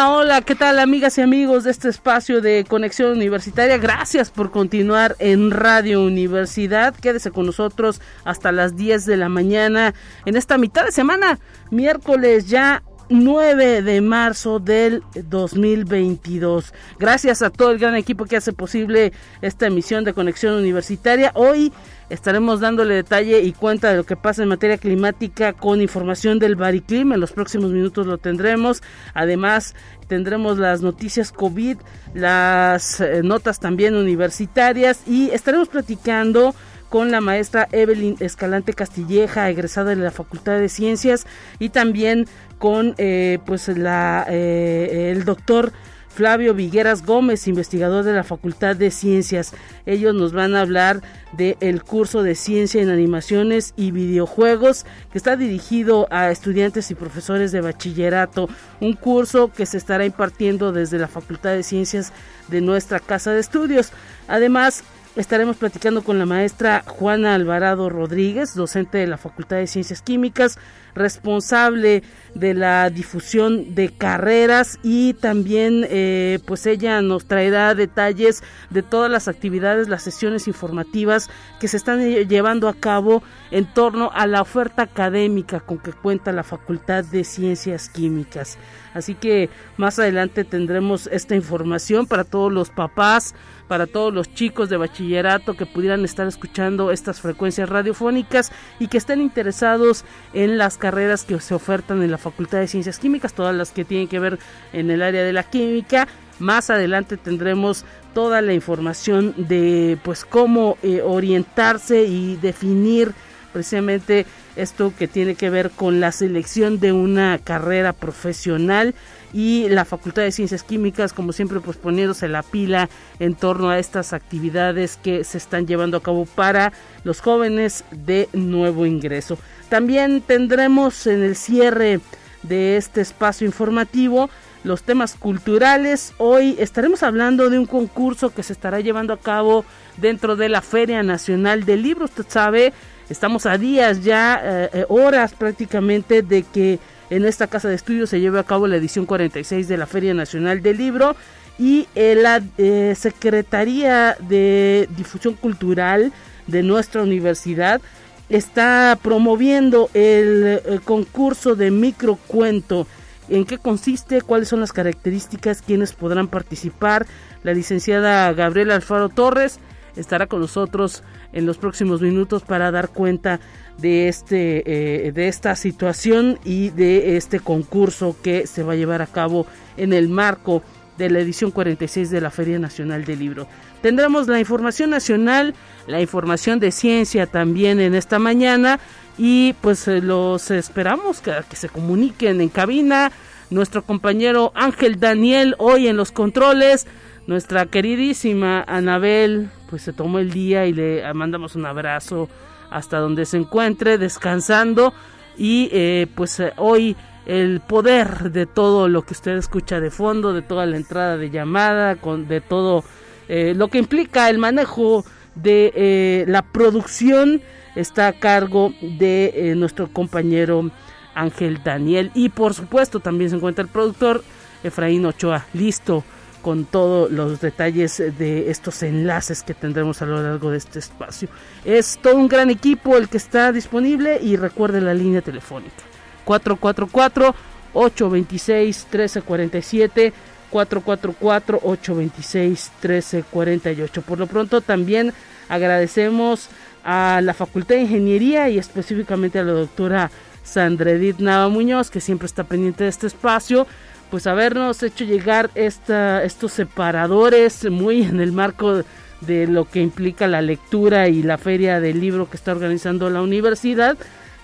Hola, ¿qué tal amigas y amigos de este espacio de conexión universitaria? Gracias por continuar en Radio Universidad. Quédese con nosotros hasta las 10 de la mañana en esta mitad de semana, miércoles ya 9 de marzo del 2022. Gracias a todo el gran equipo que hace posible esta emisión de Conexión Universitaria. Hoy estaremos dándole detalle y cuenta de lo que pasa en materia climática con información del Bariclim. En los próximos minutos lo tendremos. Además, tendremos las noticias COVID, las eh, notas también universitarias y estaremos platicando con la maestra Evelyn Escalante Castilleja, egresada de la Facultad de Ciencias, y también con eh, pues la, eh, el doctor Flavio Vigueras Gómez, investigador de la Facultad de Ciencias. Ellos nos van a hablar del curso de Ciencia en Animaciones y Videojuegos que está dirigido a estudiantes y profesores de bachillerato, un curso que se estará impartiendo desde la Facultad de Ciencias de nuestra casa de estudios. Además, Estaremos platicando con la maestra Juana Alvarado Rodríguez, docente de la Facultad de Ciencias Químicas, responsable de la difusión de carreras y también eh, pues ella nos traerá detalles de todas las actividades, las sesiones informativas que se están llevando a cabo en torno a la oferta académica con que cuenta la Facultad de Ciencias Químicas. Así que más adelante tendremos esta información para todos los papás, para todos los chicos de bachillerato que pudieran estar escuchando estas frecuencias radiofónicas y que estén interesados en las carreras que se ofertan en la Facultad de Ciencias Químicas, todas las que tienen que ver en el área de la química. Más adelante tendremos toda la información de pues cómo eh, orientarse y definir precisamente esto que tiene que ver con la selección de una carrera profesional y la Facultad de Ciencias Químicas, como siempre, pues poniéndose la pila en torno a estas actividades que se están llevando a cabo para los jóvenes de nuevo ingreso. También tendremos en el cierre de este espacio informativo los temas culturales. Hoy estaremos hablando de un concurso que se estará llevando a cabo dentro de la Feria Nacional del Libro. Usted sabe, estamos a días ya, eh, eh, horas prácticamente de que en esta casa de estudios se lleve a cabo la edición 46 de la Feria Nacional del Libro y eh, la eh, Secretaría de Difusión Cultural de nuestra universidad está promoviendo el, el concurso de microcuento. ¿En qué consiste? ¿Cuáles son las características? ¿Quiénes podrán participar? La licenciada Gabriela Alfaro Torres estará con nosotros en los próximos minutos para dar cuenta de este eh, de esta situación y de este concurso que se va a llevar a cabo en el marco de la edición 46 de la Feria Nacional del Libro. Tendremos la información nacional, la información de ciencia también en esta mañana y pues eh, los esperamos que, que se comuniquen en cabina. Nuestro compañero Ángel Daniel hoy en los controles, nuestra queridísima Anabel pues se tomó el día y le mandamos un abrazo hasta donde se encuentre descansando. Y eh, pues eh, hoy el poder de todo lo que usted escucha de fondo, de toda la entrada de llamada, con de todo eh, lo que implica el manejo de la producción está a cargo de nuestro compañero Ángel Daniel. Y por supuesto también se encuentra el productor Efraín Ochoa. Listo con todos los detalles de estos enlaces que tendremos a lo largo de este espacio. Es todo un gran equipo el que está disponible y recuerde la línea telefónica 444 826 1347 444 826 1348. Por lo pronto también agradecemos a la Facultad de Ingeniería y específicamente a la doctora Sandra Edith Nava Muñoz que siempre está pendiente de este espacio pues habernos hecho llegar estos separadores muy en el marco de lo que implica la lectura y la feria del libro que está organizando la universidad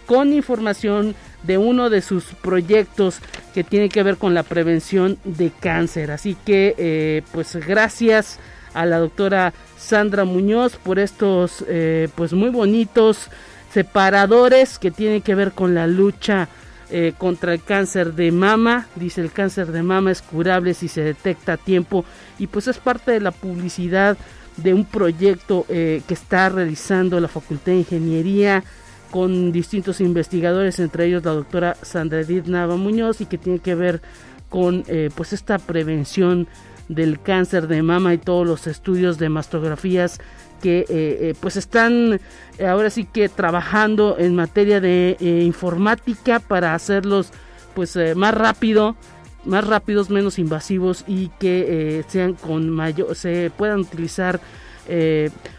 con información de uno de sus proyectos que tiene que ver con la prevención de cáncer. Así que eh, pues gracias a la doctora Sandra Muñoz por estos eh, pues muy bonitos separadores que tienen que ver con la lucha eh, contra el cáncer de mama. Dice el cáncer de mama es curable si se detecta a tiempo y pues es parte de la publicidad de un proyecto eh, que está realizando la Facultad de Ingeniería con distintos investigadores, entre ellos la doctora Sandra Edith Nava Muñoz y que tiene que ver con eh, pues esta prevención del cáncer de mama y todos los estudios de mastografías que eh, eh, pues están ahora sí que trabajando en materia de informática para hacerlos pues más rápido más rápidos menos invasivos y que sean con mayor se puedan utilizar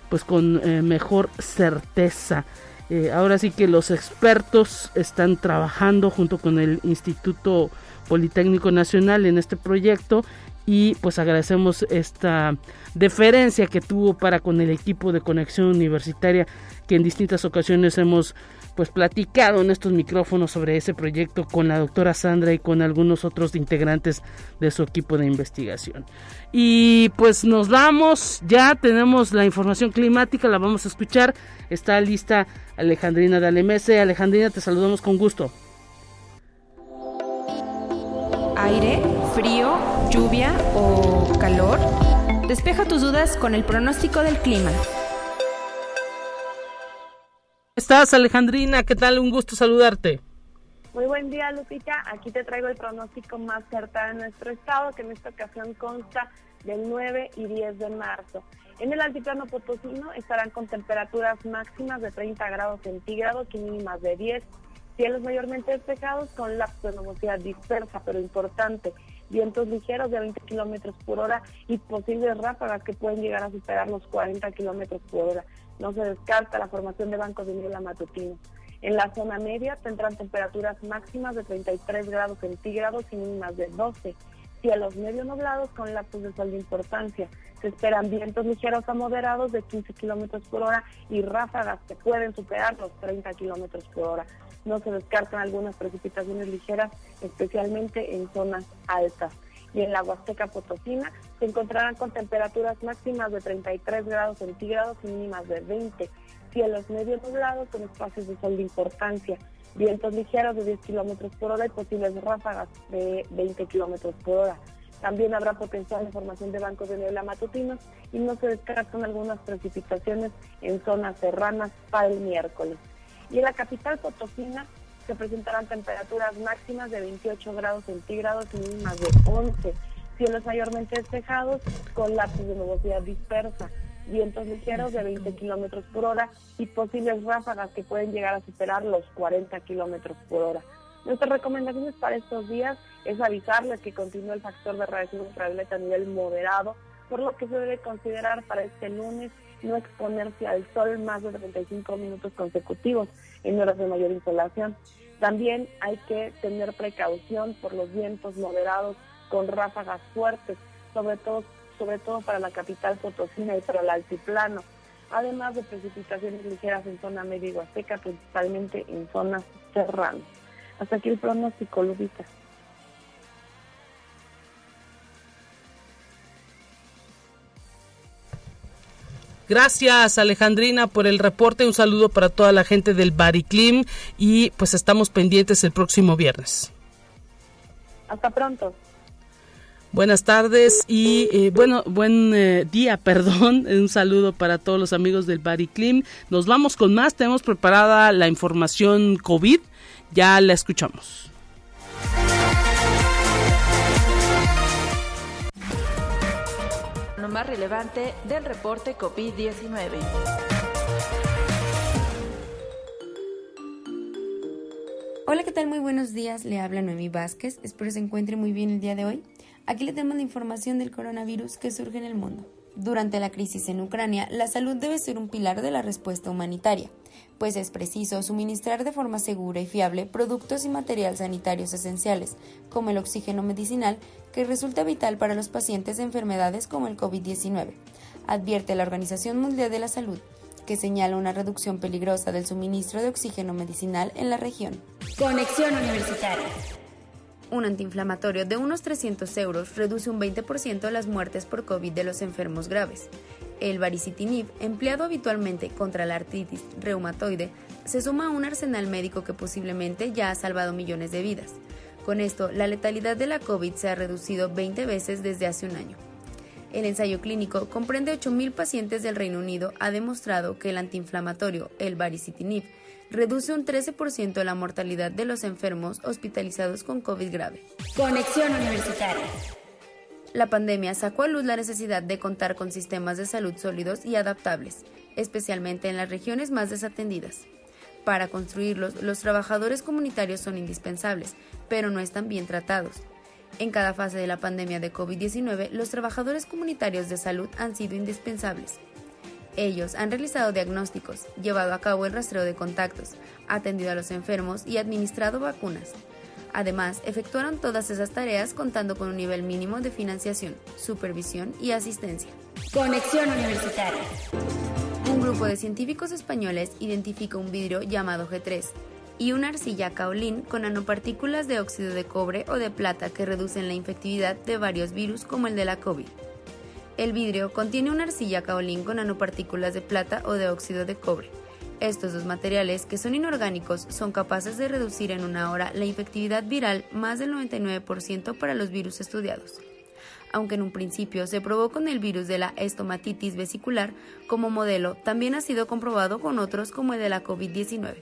pues con mejor certeza. Ahora sí que los expertos están trabajando junto con el instituto Politécnico Nacional en este proyecto y pues agradecemos esta deferencia que tuvo para con el equipo de conexión universitaria que en distintas ocasiones hemos pues platicado en estos micrófonos sobre ese proyecto con la doctora Sandra y con algunos otros integrantes de su equipo de investigación. Y pues nos vamos, ya tenemos la información climática, la vamos a escuchar, está lista Alejandrina Dalemese. Alejandrina, te saludamos con gusto aire, frío, lluvia o calor? Despeja tus dudas con el pronóstico del clima. ¿Estás, Alejandrina? ¿Qué tal? Un gusto saludarte. Muy buen día, Lupita. Aquí te traigo el pronóstico más cercano de nuestro estado, que en esta ocasión consta del 9 y 10 de marzo. En el altiplano potosino estarán con temperaturas máximas de 30 grados centígrados y mínimas de 10 Cielos mayormente despejados con lapso de nubosidad dispersa pero importante. Vientos ligeros de 20 kilómetros por hora y posibles ráfagas que pueden llegar a superar los 40 kilómetros por hora. No se descarta la formación de bancos de niebla matutino. En la zona media tendrán temperaturas máximas de 33 grados centígrados y mínimas de 12 cielos medio nublados con lapsos de sol de importancia. Se esperan vientos ligeros a moderados de 15 kilómetros por hora y ráfagas que pueden superar los 30 kilómetros por hora. No se descartan algunas precipitaciones ligeras, especialmente en zonas altas. Y en la Huasteca Potosina se encontrarán con temperaturas máximas de 33 grados centígrados y mínimas de 20. Cielos medio nublados con espacios de sol de importancia vientos ligeros de 10 kilómetros por hora y posibles ráfagas de 20 kilómetros por hora. También habrá potencial de formación de bancos de niebla matutinos y no se descartan algunas precipitaciones en zonas serranas para el miércoles. Y en la capital Potosina se presentarán temperaturas máximas de 28 grados centígrados y mínimas de 11. Cielos mayormente despejados con lapsos de nubosidad dispersa vientos ligeros de 20 kilómetros por hora y posibles ráfagas que pueden llegar a superar los 40 kilómetros por hora. Nuestras recomendaciones para estos días es avisarles que continúa el factor de radiación ultravioleta a nivel moderado, por lo que se debe considerar para este lunes no exponerse al sol más de 35 minutos consecutivos en horas de mayor insolación. También hay que tener precaución por los vientos moderados con ráfagas fuertes, sobre todo sobre todo para la capital Potosina y para el altiplano, además de precipitaciones ligeras en zona media y huasteca, principalmente en zonas serranas. Hasta aquí el pronóstico, Lubita. Gracias Alejandrina por el reporte, un saludo para toda la gente del Bariclim y pues estamos pendientes el próximo viernes. Hasta pronto. Buenas tardes y eh, bueno, buen eh, día, perdón. Un saludo para todos los amigos del Bariclim. Nos vamos con más. Tenemos preparada la información COVID. Ya la escuchamos. Más relevante del reporte COVID-19. Hola, ¿qué tal? Muy buenos días. Le habla Noemí Vázquez. Espero se encuentre muy bien el día de hoy. Aquí le tenemos la información del coronavirus que surge en el mundo. Durante la crisis en Ucrania, la salud debe ser un pilar de la respuesta humanitaria, pues es preciso suministrar de forma segura y fiable productos y materiales sanitarios esenciales, como el oxígeno medicinal, que resulta vital para los pacientes de enfermedades como el COVID-19, advierte la Organización Mundial de la Salud, que señala una reducción peligrosa del suministro de oxígeno medicinal en la región. Conexión Universitaria Un antiinflamatorio de unos 300 euros reduce un 20% las muertes por COVID de los enfermos graves. El baricitinib, empleado habitualmente contra la artritis reumatoide, se suma a un arsenal médico que posiblemente ya ha salvado millones de vidas. Con esto, la letalidad de la COVID se ha reducido 20 veces desde hace un año. El ensayo clínico comprende 8.000 pacientes del Reino Unido ha demostrado que el antiinflamatorio, el baricitinib, reduce un 13% la mortalidad de los enfermos hospitalizados con COVID grave. Conexión Universitaria. La pandemia sacó a luz la necesidad de contar con sistemas de salud sólidos y adaptables, especialmente en las regiones más desatendidas. Para construirlos, los trabajadores comunitarios son indispensables, pero no están bien tratados. En cada fase de la pandemia de COVID-19, los trabajadores comunitarios de salud han sido indispensables. Ellos han realizado diagnósticos, llevado a cabo el rastreo de contactos, atendido a los enfermos y administrado vacunas. Además, efectuaron todas esas tareas contando con un nivel mínimo de financiación, supervisión y asistencia. Conexión Universitaria. Un grupo de científicos españoles identifica un vidrio llamado G3 y una arcilla kaolin con nanopartículas de óxido de cobre o de plata que reducen la infectividad de varios virus como el de la COVID. El vidrio contiene una arcilla kaolin con nanopartículas de plata o de óxido de cobre estos dos materiales, que son inorgánicos, son capaces de reducir en una hora la infectividad viral más del 99% para los virus estudiados. Aunque en un principio se probó con el virus de la estomatitis vesicular como modelo, también ha sido comprobado con otros como el de la COVID-19.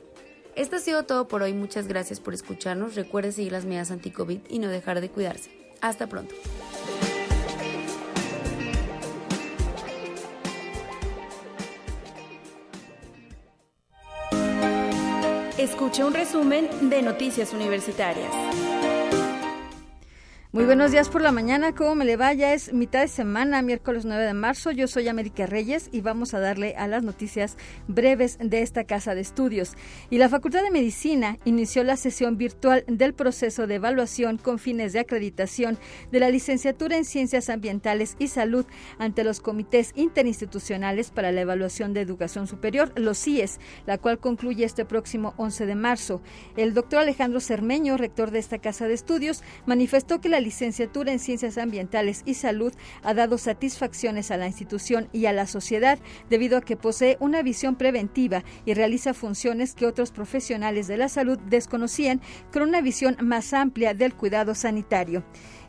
Esto ha sido todo por hoy, muchas gracias por escucharnos, recuerde seguir las medidas anti-COVID y no dejar de cuidarse. Hasta pronto. Escuche un resumen de Noticias Universitarias. Muy buenos días por la mañana, ¿cómo me le va? Ya es mitad de semana, miércoles 9 de marzo. Yo soy América Reyes y vamos a darle a las noticias breves de esta casa de estudios. Y la Facultad de Medicina inició la sesión virtual del proceso de evaluación con fines de acreditación de la licenciatura en Ciencias Ambientales y Salud ante los comités interinstitucionales para la evaluación de educación superior, los CIES, la cual concluye este próximo 11 de marzo. El doctor Alejandro Cermeño, rector de esta casa de estudios, manifestó que la licenciatura en Ciencias Ambientales y Salud ha dado satisfacciones a la institución y a la sociedad debido a que posee una visión preventiva y realiza funciones que otros profesionales de la salud desconocían con una visión más amplia del cuidado sanitario.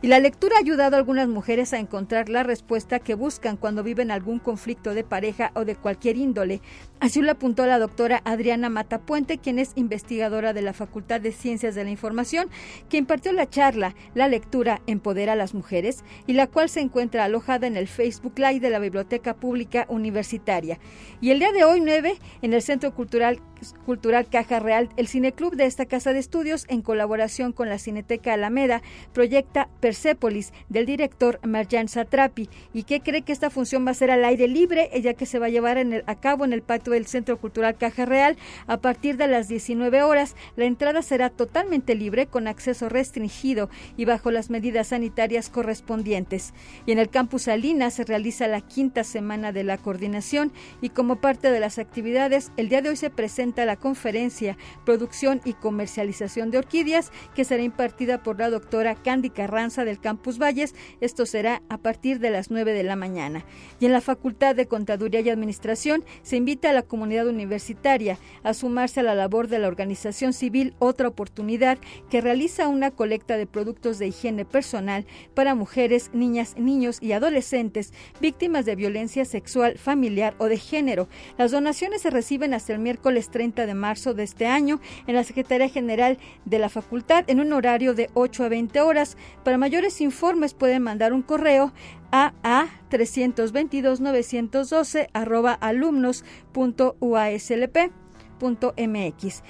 Y la lectura ha ayudado a algunas mujeres a encontrar la respuesta que buscan cuando viven algún conflicto de pareja o de cualquier índole. Así lo apuntó la doctora Adriana Matapuente, quien es investigadora de la Facultad de Ciencias de la Información, que impartió la charla La lectura empodera a las mujeres y la cual se encuentra alojada en el Facebook Live de la Biblioteca Pública Universitaria. Y el día de hoy, 9, en el Centro Cultural Cultural Caja Real, el Cineclub de esta casa de estudios, en colaboración con la Cineteca Alameda, proyecta Persepolis del director Marjan Satrapi. ¿Y que cree que esta función va a ser al aire libre, ella que se va a llevar en el, a cabo en el patio del Centro Cultural Caja Real a partir de las 19 horas? La entrada será totalmente libre, con acceso restringido y bajo las medidas sanitarias correspondientes. Y en el campus Salinas se realiza la quinta semana de la coordinación y como parte de las actividades, el día de hoy se presenta la conferencia Producción y Comercialización de Orquídeas, que será impartida por la doctora Candy Carranza del Campus Valles. Esto será a partir de las 9 de la mañana. Y en la Facultad de Contaduría y Administración se invita a la comunidad universitaria a sumarse a la labor de la organización civil Otra Oportunidad, que realiza una colecta de productos de higiene personal para mujeres, niñas, niños y adolescentes víctimas de violencia sexual, familiar o de género. Las donaciones se reciben hasta el miércoles 30 de marzo de este año en la Secretaría General de la Facultad en un horario de 8 a 20 horas. Para mayores informes pueden mandar un correo a a 322 912 arroba alumnos.uaslp.mx.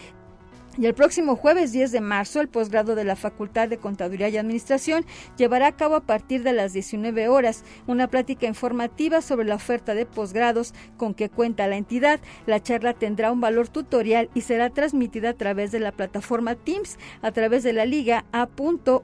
Y el próximo jueves 10 de marzo, el posgrado de la Facultad de Contaduría y Administración llevará a cabo a partir de las 19 horas una plática informativa sobre la oferta de posgrados con que cuenta la entidad. La charla tendrá un valor tutorial y será transmitida a través de la plataforma Teams a través de la liga a.uaslp.mx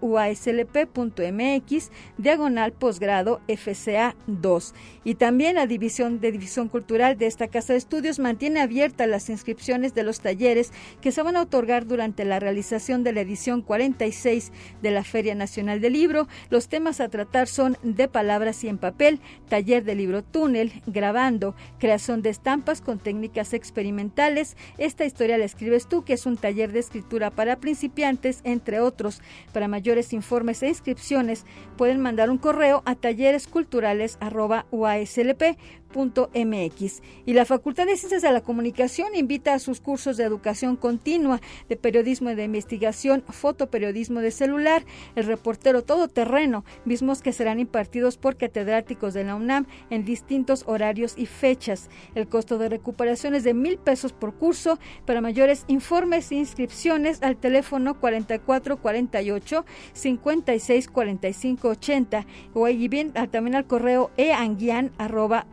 diagonal posgrado FCA 2. Y también la División de División Cultural de esta Casa de Estudios mantiene abiertas las inscripciones de los talleres que se van a durante la realización de la edición 46 de la Feria Nacional del Libro. Los temas a tratar son de palabras y en papel, taller de libro túnel, grabando, creación de estampas con técnicas experimentales. Esta historia la escribes tú, que es un taller de escritura para principiantes, entre otros. Para mayores informes e inscripciones pueden mandar un correo a talleresculturales.uaslp mx y la Facultad de Ciencias de la Comunicación invita a sus cursos de educación continua de periodismo de investigación, fotoperiodismo de celular, el reportero todoterreno, mismos que serán impartidos por catedráticos de la UNAM en distintos horarios y fechas. El costo de recuperación es de mil pesos por curso. Para mayores informes e inscripciones al teléfono 4448 56 45 80 o ahí bien también al correo eanguian arroba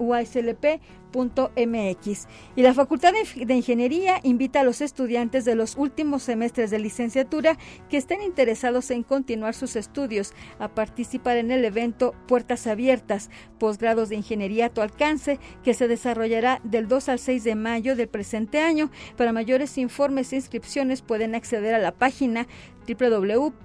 Y la Facultad de Ingeniería invita a los estudiantes de los últimos semestres de licenciatura que estén interesados en continuar sus estudios a participar en el evento Puertas Abiertas, posgrados de ingeniería a tu alcance, que se desarrollará del 2 al 6 de mayo del presente año. Para mayores informes e inscripciones pueden acceder a la página www.uaslp.mx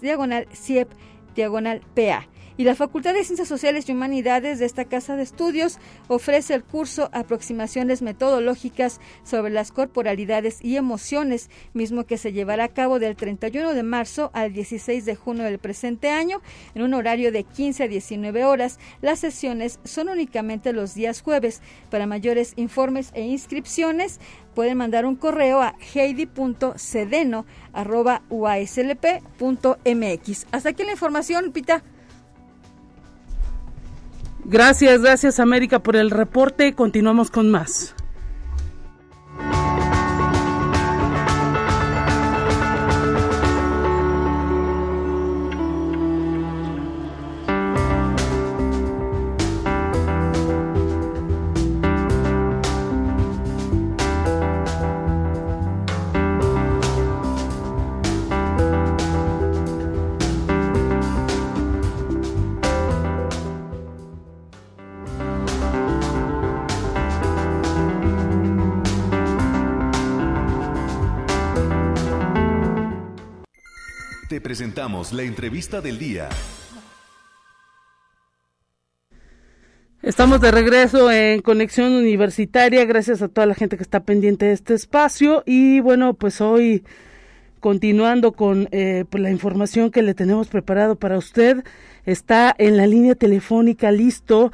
diagonal CIEP diagonal PA y la Facultad de Ciencias Sociales y Humanidades de esta casa de estudios ofrece el curso Aproximaciones Metodológicas sobre las Corporalidades y Emociones, mismo que se llevará a cabo del 31 de marzo al 16 de junio del presente año en un horario de 15 a 19 horas. Las sesiones son únicamente los días jueves. Para mayores informes e inscripciones, pueden mandar un correo a heidi.cedeno.uaslp.mx. Hasta aquí la información, Pita. Gracias, gracias América por el reporte. Continuamos con más. La entrevista del día. Estamos de regreso en Conexión Universitaria, gracias a toda la gente que está pendiente de este espacio y bueno, pues hoy continuando con eh, pues la información que le tenemos preparado para usted, está en la línea telefónica listo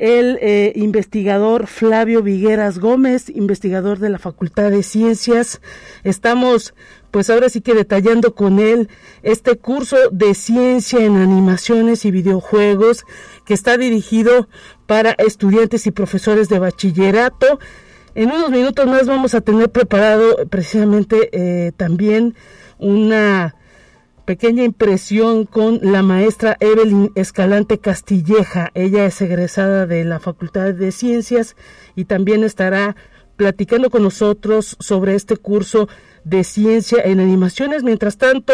el eh, investigador Flavio Vigueras Gómez, investigador de la Facultad de Ciencias. Estamos pues ahora sí que detallando con él este curso de ciencia en animaciones y videojuegos que está dirigido para estudiantes y profesores de bachillerato. En unos minutos más vamos a tener preparado precisamente eh, también una pequeña impresión con la maestra Evelyn Escalante Castilleja. Ella es egresada de la Facultad de Ciencias y también estará platicando con nosotros sobre este curso de ciencia en animaciones. Mientras tanto,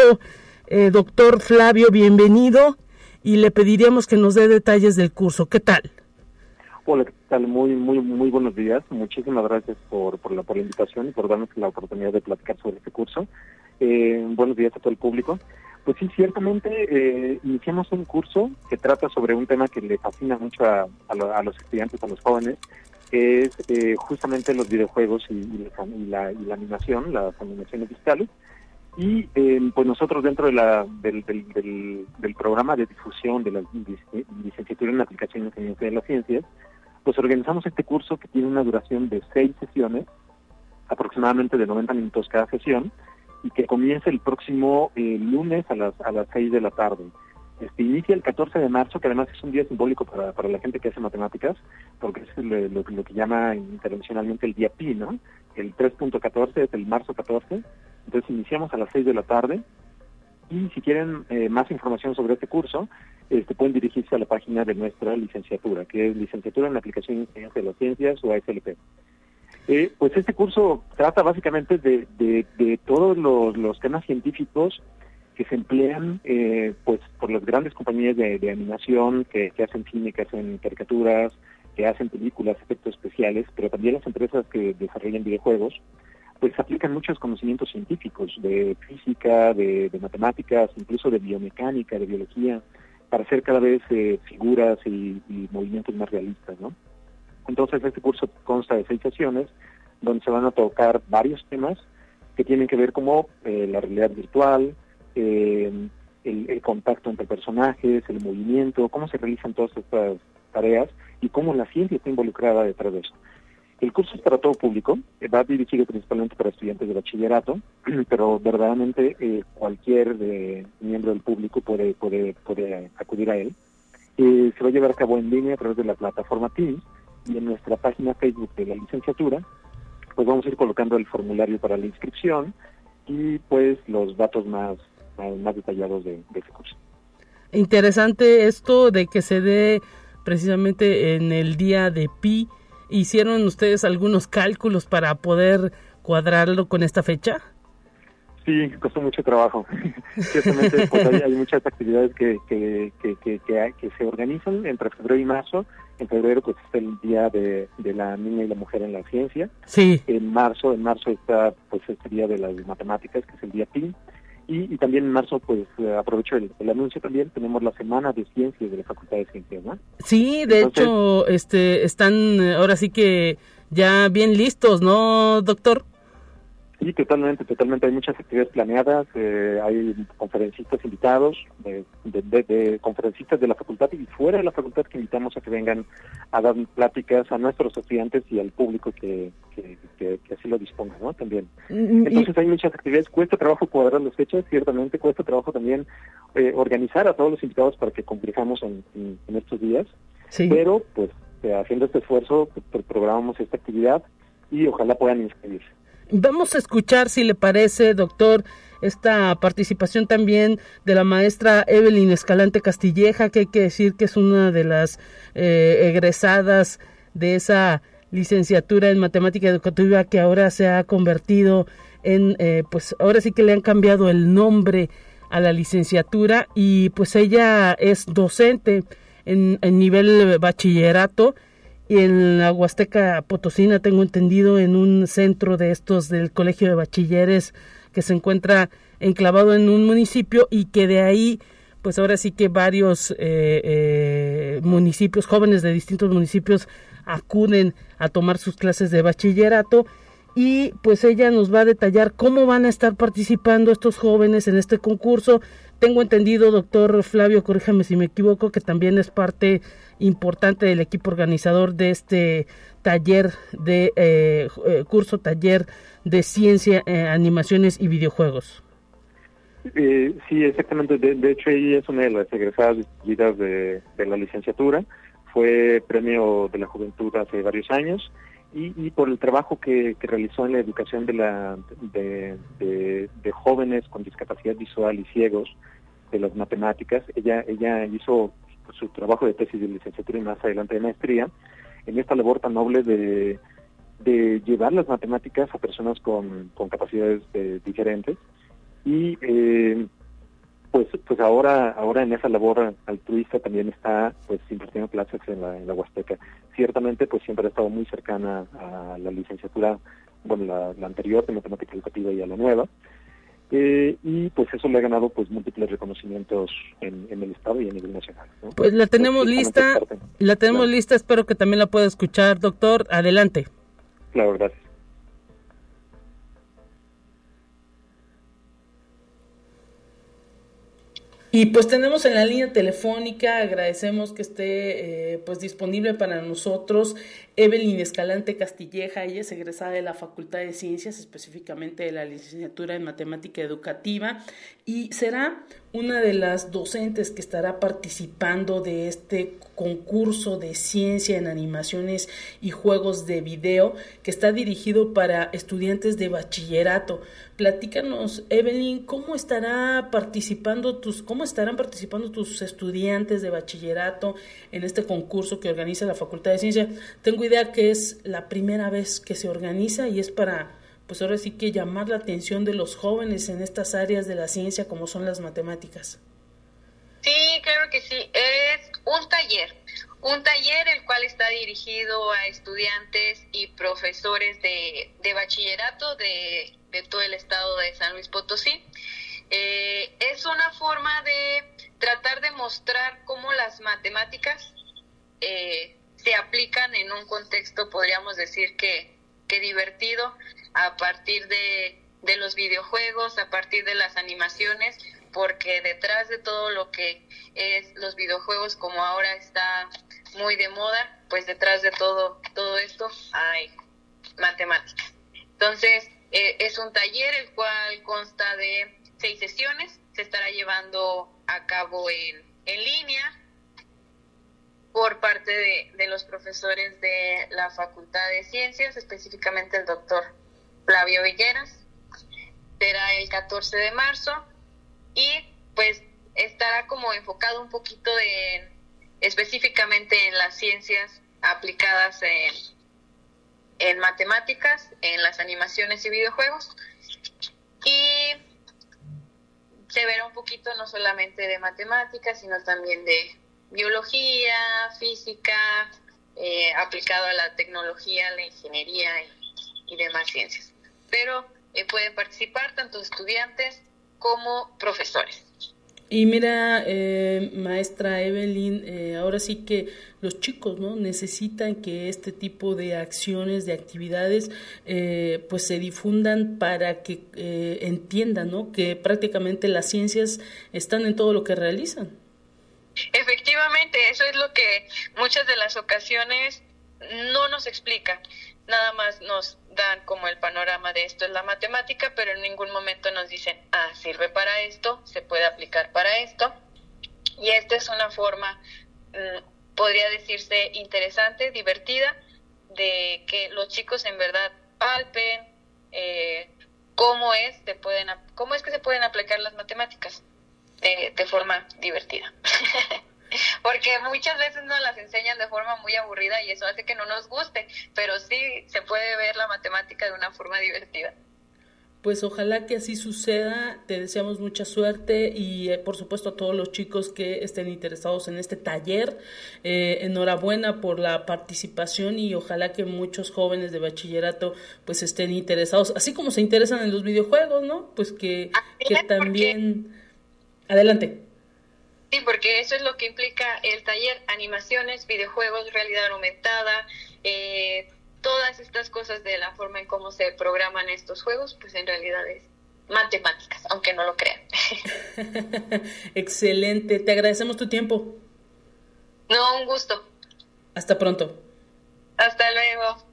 eh, doctor Flavio, bienvenido y le pediríamos que nos dé detalles del curso. ¿Qué tal? Hola, ¿qué tal? Muy, muy, muy buenos días. Muchísimas gracias por, por, la, por la invitación y por darnos la oportunidad de platicar sobre este curso. Eh, buenos días a todo el público. Pues sí, ciertamente eh, iniciamos un curso que trata sobre un tema que le fascina mucho a, a los estudiantes, a los jóvenes, que es eh, justamente los videojuegos y, la, animación, las animaciones digitales. Y eh, pues nosotros dentro de la, del, del, programa de difusión de la licenciatura en aplicación y de las ciencias, pues organizamos este curso que tiene una duración de seis sesiones, aproximadamente de 90 minutos cada sesión, y que comienza el próximo eh, lunes a las, a las 6 de la tarde. Este, inicia el 14 de marzo, que además es un día simbólico para, para la gente que hace matemáticas, porque es lo, que llama internacionalmente el día pi, ¿no? El 3.14 es el marzo 14, entonces iniciamos a las 6 de la tarde, y si quieren eh, más información sobre este curso, este, pueden dirigirse a la página de nuestra licenciatura, que es Licenciatura en Aplicación y de las Ciencias o ASLP. Eh, pues este curso trata básicamente de, de, todos los, los temas científicos que se emplean eh, pues por las grandes compañías de, animación que, hacen cine, que hacen caricaturas, que hacen películas, efectos especiales, pero también las empresas que desarrollan videojuegos, pues aplican muchos conocimientos científicos de física, de, matemáticas, incluso de biomecánica, de biología, para hacer cada vez eh, figuras y, movimientos más realistas, ¿no? Entonces este curso consta de seis sesiones donde se van a tocar varios temas que tienen que ver como eh, la realidad virtual, eh, el, contacto entre personajes, el movimiento, cómo se realizan todas estas tareas y cómo la ciencia está involucrada detrás de eso. El curso es para todo público, eh, va dirigido principalmente para estudiantes de bachillerato, pero verdaderamente eh, cualquier eh, miembro del público puede, puede, puede acudir a él. se va a llevar a cabo en línea a través de la plataforma Teams y en nuestra página Facebook de la licenciatura, pues vamos a ir colocando el formulario para la inscripción y pues los datos más, más, detallados de, de ese curso. Interesante esto de que se dé precisamente en el día de Pi ¿Hicieron ustedes algunos cálculos para poder cuadrarlo con esta fecha? Sí, costó mucho trabajo. Ciertamente pues, hay, muchas actividades que, que, que, que, se organizan entre febrero y marzo. En febrero pues está el Día de, de, la Niña y la Mujer en la Ciencia. Sí. En marzo, en marzo está pues este Día de las Matemáticas, que es el Día PIN. Y, también en marzo, pues eh, aprovecho el, anuncio también, tenemos la Semana de Ciencias de la Facultad de Ciencias, ¿no? Sí, de hecho, este, están eh, ahora sí que ya bien listos, ¿no, doctor? Sí, totalmente, totalmente. Hay muchas actividades planeadas, eh, hay conferencistas invitados, de, de, conferencistas de la facultad y fuera de la facultad que invitamos a que vengan a dar pláticas a nuestros estudiantes y al público que, que, así lo disponga, ¿no? También. Mm, Entonces hay muchas actividades. Cuesta trabajo cuadrar las fechas, ciertamente. Cuesta trabajo también eh, organizar a todos los invitados para que convirjamos en, en, estos días. Sí. Pero, pues, eh, haciendo este esfuerzo, pues, programamos esta actividad y ojalá puedan inscribirse. Vamos a escuchar, si le parece, doctor, esta participación también de la maestra Evelyn Escalante Castilleja, que hay que decir que es una de las eh, egresadas de esa licenciatura en matemática educativa que ahora se ha convertido en, eh, pues ahora sí que le han cambiado el nombre a la licenciatura y pues ella es docente en, en nivel bachillerato y en la Huasteca Potosina, tengo entendido, en un centro de estos del Colegio de Bachilleres que se encuentra enclavado en un municipio y que de ahí, pues ahora sí que varios eh, eh, municipios, jóvenes de distintos municipios acuden a tomar sus clases de bachillerato y pues ella nos va a detallar cómo van a estar participando estos jóvenes en este concurso. Tengo entendido, doctor Flavio, corríjame si me equivoco, que también es parte importante del equipo organizador de este taller de eh, eh, curso taller de ciencia, eh, animaciones y videojuegos. sí, exactamente. De, hecho, ella es una de las egresadas distinguidas de, la licenciatura. Fue premio de la juventud hace varios años y, por el trabajo que, realizó en la educación de, la, de, de, jóvenes con discapacidad visual y ciegos de las matemáticas. Ella, ella hizo su trabajo de tesis de licenciatura y más adelante de maestría, en esta labor tan noble de, llevar las matemáticas a personas con, capacidades eh, diferentes. Y eh, pues pues ahora ahora en esa labor altruista también está pues impartiendo clases en la, en la Huasteca. Ciertamente pues siempre ha estado muy cercana a la licenciatura bueno la anterior de matemática educativa y a la nueva eh, y pues eso le ha ganado pues múltiples reconocimientos en, el estado y a nivel nacional. Pues la tenemos lista, la tenemos lista, espero que también la pueda escuchar, doctor. Adelante. Claro, gracias. Y pues tenemos en la línea telefónica, agradecemos que esté eh, pues disponible para nosotros Evelyn Escalante Castilleja, ella es egresada de la Facultad de Ciencias, específicamente de la licenciatura en Matemática Educativa, y será una de las docentes que estará participando de este concurso de ciencia en animaciones y juegos de video que está dirigido para estudiantes de bachillerato. Platícanos, Evelyn, ¿cómo estará participando tus, cómo estarán participando tus estudiantes de bachillerato en este concurso que organiza la Facultad de Ciencia? Tengo idea que es la primera vez que se organiza y es para pues ahora sí que llamar la atención de los jóvenes en estas áreas de la ciencia como son las matemáticas. Sí, claro que sí. Es un taller, un taller el cual está dirigido a estudiantes y profesores de, bachillerato de, todo el estado de San Luis Potosí. Eh, es una forma de tratar de mostrar cómo las matemáticas eh, se aplican en un contexto, podríamos decir que, que divertido, a partir de, de los videojuegos, a partir de las animaciones, porque detrás de todo lo que es los videojuegos como ahora está muy de moda, pues detrás de todo, todo esto hay matemáticas. Entonces, eh, es un taller el cual consta de seis sesiones, se estará llevando a cabo en, en línea por parte de, los profesores de la Facultad de Ciencias, específicamente el doctor Flavio Villeras. Será el 14 de marzo y pues estará como enfocado un poquito en específicamente en las ciencias aplicadas en, en matemáticas, en las animaciones y videojuegos. Y se verá un poquito no solamente de matemáticas, sino también de biología, física, eh, aplicado a la tecnología, la ingeniería y, demás ciencias. Pero eh, pueden participar tanto estudiantes como profesores. Y mira, eh, maestra Evelyn, eh, ahora sí que los chicos no necesitan que este tipo de acciones, de actividades, eh, pues se difundan para que entiendan, ¿no? Que prácticamente las ciencias están en todo lo que realizan. Efectivamente, eso es lo que muchas de las ocasiones no nos explican. Nada más nos dan como el panorama de esto es la matemática, pero en ningún momento nos dicen, ah, sirve para esto, se puede aplicar para esto. Y esta es una forma, mm, podría decirse, interesante, divertida, de que los chicos en verdad palpen eh, cómo, es, se pueden, cómo es que se pueden aplicar las matemáticas de, de forma divertida. porque muchas veces nos las enseñan de forma muy aburrida y eso hace que no nos guste, pero sí se puede ver la matemática de una forma divertida. Pues ojalá que así suceda, te deseamos mucha suerte y eh, por supuesto a todos los chicos que estén interesados en este taller, eh, enhorabuena por la participación y ojalá que muchos jóvenes de bachillerato pues estén interesados, así como se interesan en los videojuegos, ¿no? Pues que, que también... Adelante. Sí, porque eso es lo que implica el taller, animaciones, videojuegos, realidad aumentada, eh, todas estas cosas de la forma en cómo se programan estos juegos, pues en realidad es matemáticas, aunque no lo crean. Excelente, te agradecemos tu tiempo. No, un gusto. Hasta pronto. Hasta luego.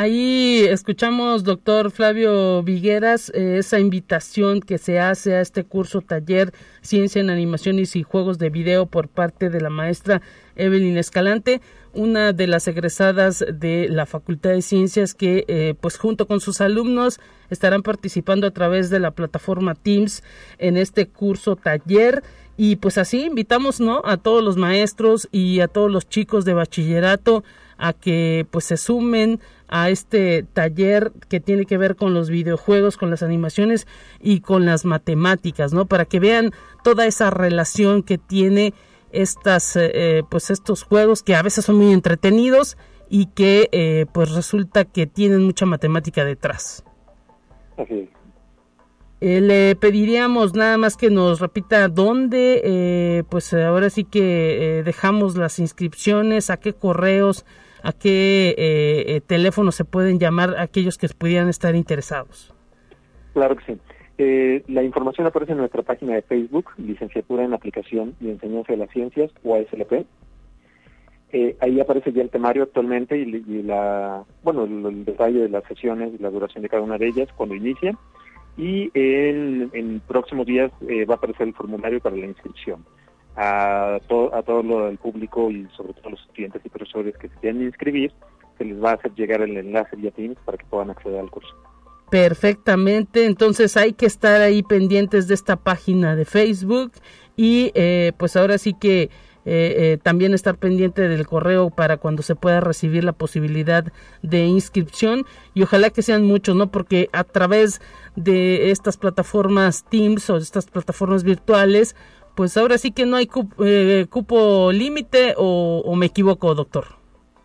Ahí escuchamos, doctor Flavio Vigueras, eh, esa invitación que se hace a este curso taller Ciencia en Animaciones y Juegos de Video por parte de la maestra Evelyn Escalante, una de las egresadas de la Facultad de Ciencias que, eh, pues junto con sus alumnos, estarán participando a través de la plataforma Teams en este curso taller. Y pues así invitamos, ¿no? A todos los maestros y a todos los chicos de bachillerato a que pues se sumen a este taller que tiene que ver con los videojuegos, con las animaciones y con las matemáticas, ¿no? Para que vean toda esa relación que tiene estas, eh, eh, pues estos juegos que a veces son muy entretenidos y que eh, pues resulta que tienen mucha matemática detrás. le pediríamos nada más que nos repita dónde, pues ahora sí que dejamos las inscripciones, a qué correos, a qué eh, eh, teléfono se pueden llamar aquellos que pudieran estar interesados. Claro que sí. Eh, la información aparece en nuestra página de Facebook, Licenciatura en Aplicación y Enseñanza de las Ciencias, o ASLP. ahí aparece ya el temario actualmente y, la, bueno, el, detalle de las sesiones y la duración de cada una de ellas cuando inicia. Y en, en próximos días va a aparecer el formulario para la inscripción a, todo, a todo el público y sobre todo a los estudiantes y profesores que se quieran inscribir, se les va a hacer llegar el enlace vía Teams para que puedan acceder al curso. Perfectamente, entonces hay que estar ahí pendientes de esta página de Facebook y eh, pues ahora sí que eh, eh, también estar pendiente del correo para cuando se pueda recibir la posibilidad de inscripción y ojalá que sean muchos, ¿no? Porque a través de estas plataformas Teams o estas plataformas virtuales, pues ahora sí que no hay cupo, eh, cupo límite o, me equivoco, doctor.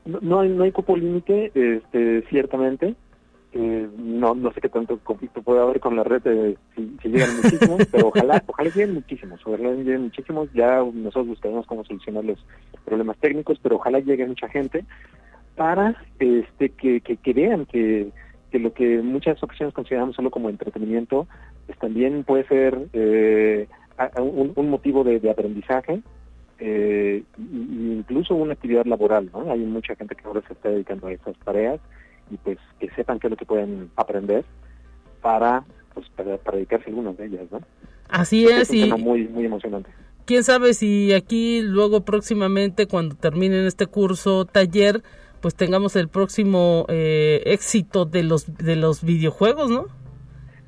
No, hay, no hay cupo límite, este, ciertamente. Eh, no, no sé qué tanto conflicto puede haber con la red de, si, llegan muchísimos, pero ojalá, ojalá lleguen muchísimos, ojalá lleguen muchísimos, ya nosotros buscaremos cómo solucionar los problemas técnicos, pero ojalá llegue mucha gente para este que, que, vean que, que lo que en muchas ocasiones consideramos solo como entretenimiento, pues también puede ser eh, un, motivo de, aprendizaje eh, incluso una actividad laboral, ¿no? Hay mucha gente que ahora se está dedicando a esas tareas y pues que sepan qué es lo que pueden aprender para pues para, dedicarse a algunas de ellas, ¿no? Así es, es y muy muy emocionante. Quién sabe si aquí luego próximamente cuando terminen este curso taller pues tengamos el próximo eh, éxito de los de los videojuegos, ¿no?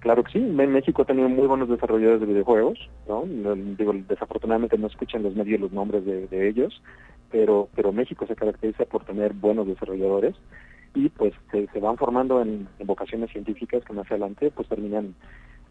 Claro que sí, México ha tenido muy buenos desarrolladores de videojuegos, ¿no? Digo, desafortunadamente no escuchan los medios los nombres de, ellos, pero, pero México se caracteriza por tener buenos desarrolladores y pues se, van formando en, vocaciones científicas que más adelante pues terminan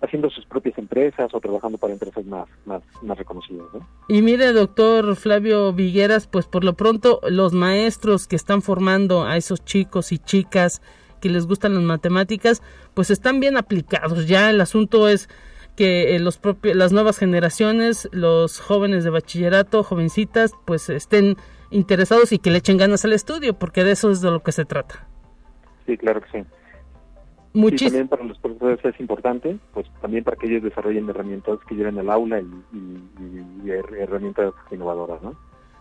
haciendo sus propias empresas o trabajando para empresas más, más, más reconocidas. ¿no? Y mire, doctor Flavio Vigueras, pues por lo pronto los maestros que están formando a esos chicos y chicas que les gustan las matemáticas, pues están bien aplicados. Ya el asunto es que eh, los propios, las nuevas generaciones, los jóvenes de bachillerato, jovencitas, pues estén interesados y que le echen ganas al estudio, porque de eso es de lo que se trata. Sí, claro que sí. Muchis también para los profesores es importante, pues también para que ellos desarrollen herramientas que lleven al aula y, herramientas innovadoras, ¿no?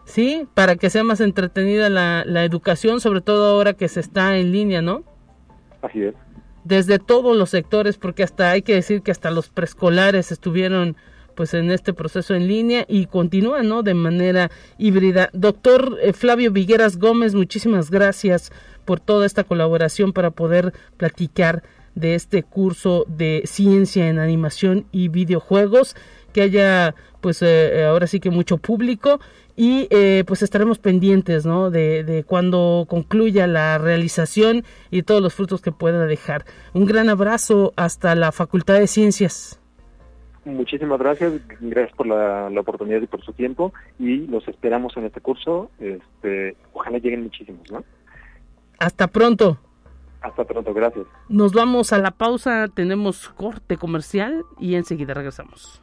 Sí, para que sea más entretenida la, la educación, sobre todo ahora que se está en línea, ¿no? Desde todos los sectores, porque hasta hay que decir que hasta los preescolares estuvieron pues en este proceso en línea y continúan, ¿no? De manera híbrida. Doctor eh, Flavio Vigueras Gómez, muchísimas gracias por toda esta colaboración para poder platicar de este curso de ciencia en animación y videojuegos que haya pues eh, eh, ahora sí que mucho público y eh, pues estaremos pendientes ¿no? de, de cuando concluya la realización y todos los frutos que pueda dejar. Un gran abrazo hasta la Facultad de Ciencias. Muchísimas gracias, gracias por la, la, oportunidad y por su tiempo y los esperamos en este curso. Este, ojalá lleguen muchísimos, ¿no? Hasta pronto. Hasta pronto, gracias. Nos vamos a la pausa, tenemos corte comercial y enseguida regresamos.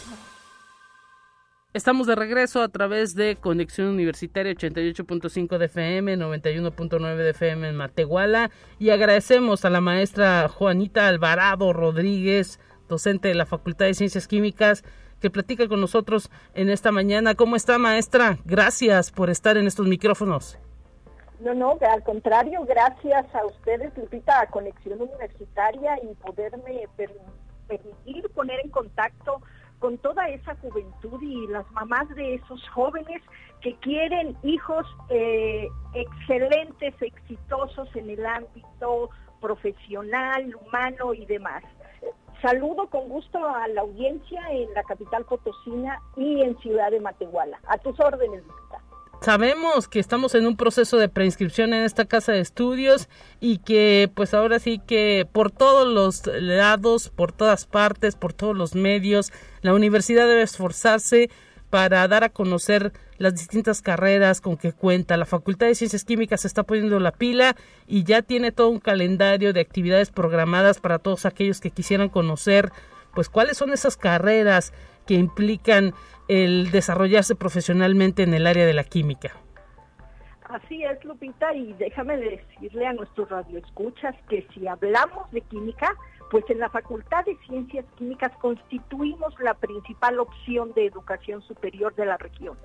Estamos de regreso a través de Conexión Universitaria 88.5 de FM, 91.9 de FM en Matehuala y agradecemos a la maestra Juanita Alvarado Rodríguez, docente de la Facultad de Ciencias Químicas, que platica con nosotros en esta mañana. ¿Cómo está maestra? Gracias por estar en estos micrófonos. No, no, al contrario, gracias a ustedes, Lupita, a Conexión Universitaria y poderme permitir poner en contacto con toda esa juventud y las mamás de esos jóvenes que quieren hijos eh, excelentes, exitosos en el ámbito profesional, humano y demás. Saludo con gusto a la audiencia en la capital potosina y en Ciudad de Matehuala. A tus órdenes, sabemos que estamos en un proceso de preinscripción en esta casa de estudios y que pues ahora sí que por todos los lados, por todas partes, por todos los medios, la universidad debe esforzarse para dar a conocer las distintas carreras con que cuenta. La Facultad de Ciencias Químicas se está poniendo la pila y ya tiene todo un calendario de actividades programadas para todos aquellos que quisieran conocer pues cuáles son esas carreras que implican el desarrollarse profesionalmente en el área de la química. Así es, Lupita, y déjame decirle a nuestros radioescuchas que si hablamos de química, pues en la Facultad de Ciencias Químicas constituimos la principal opción de educación superior de la región.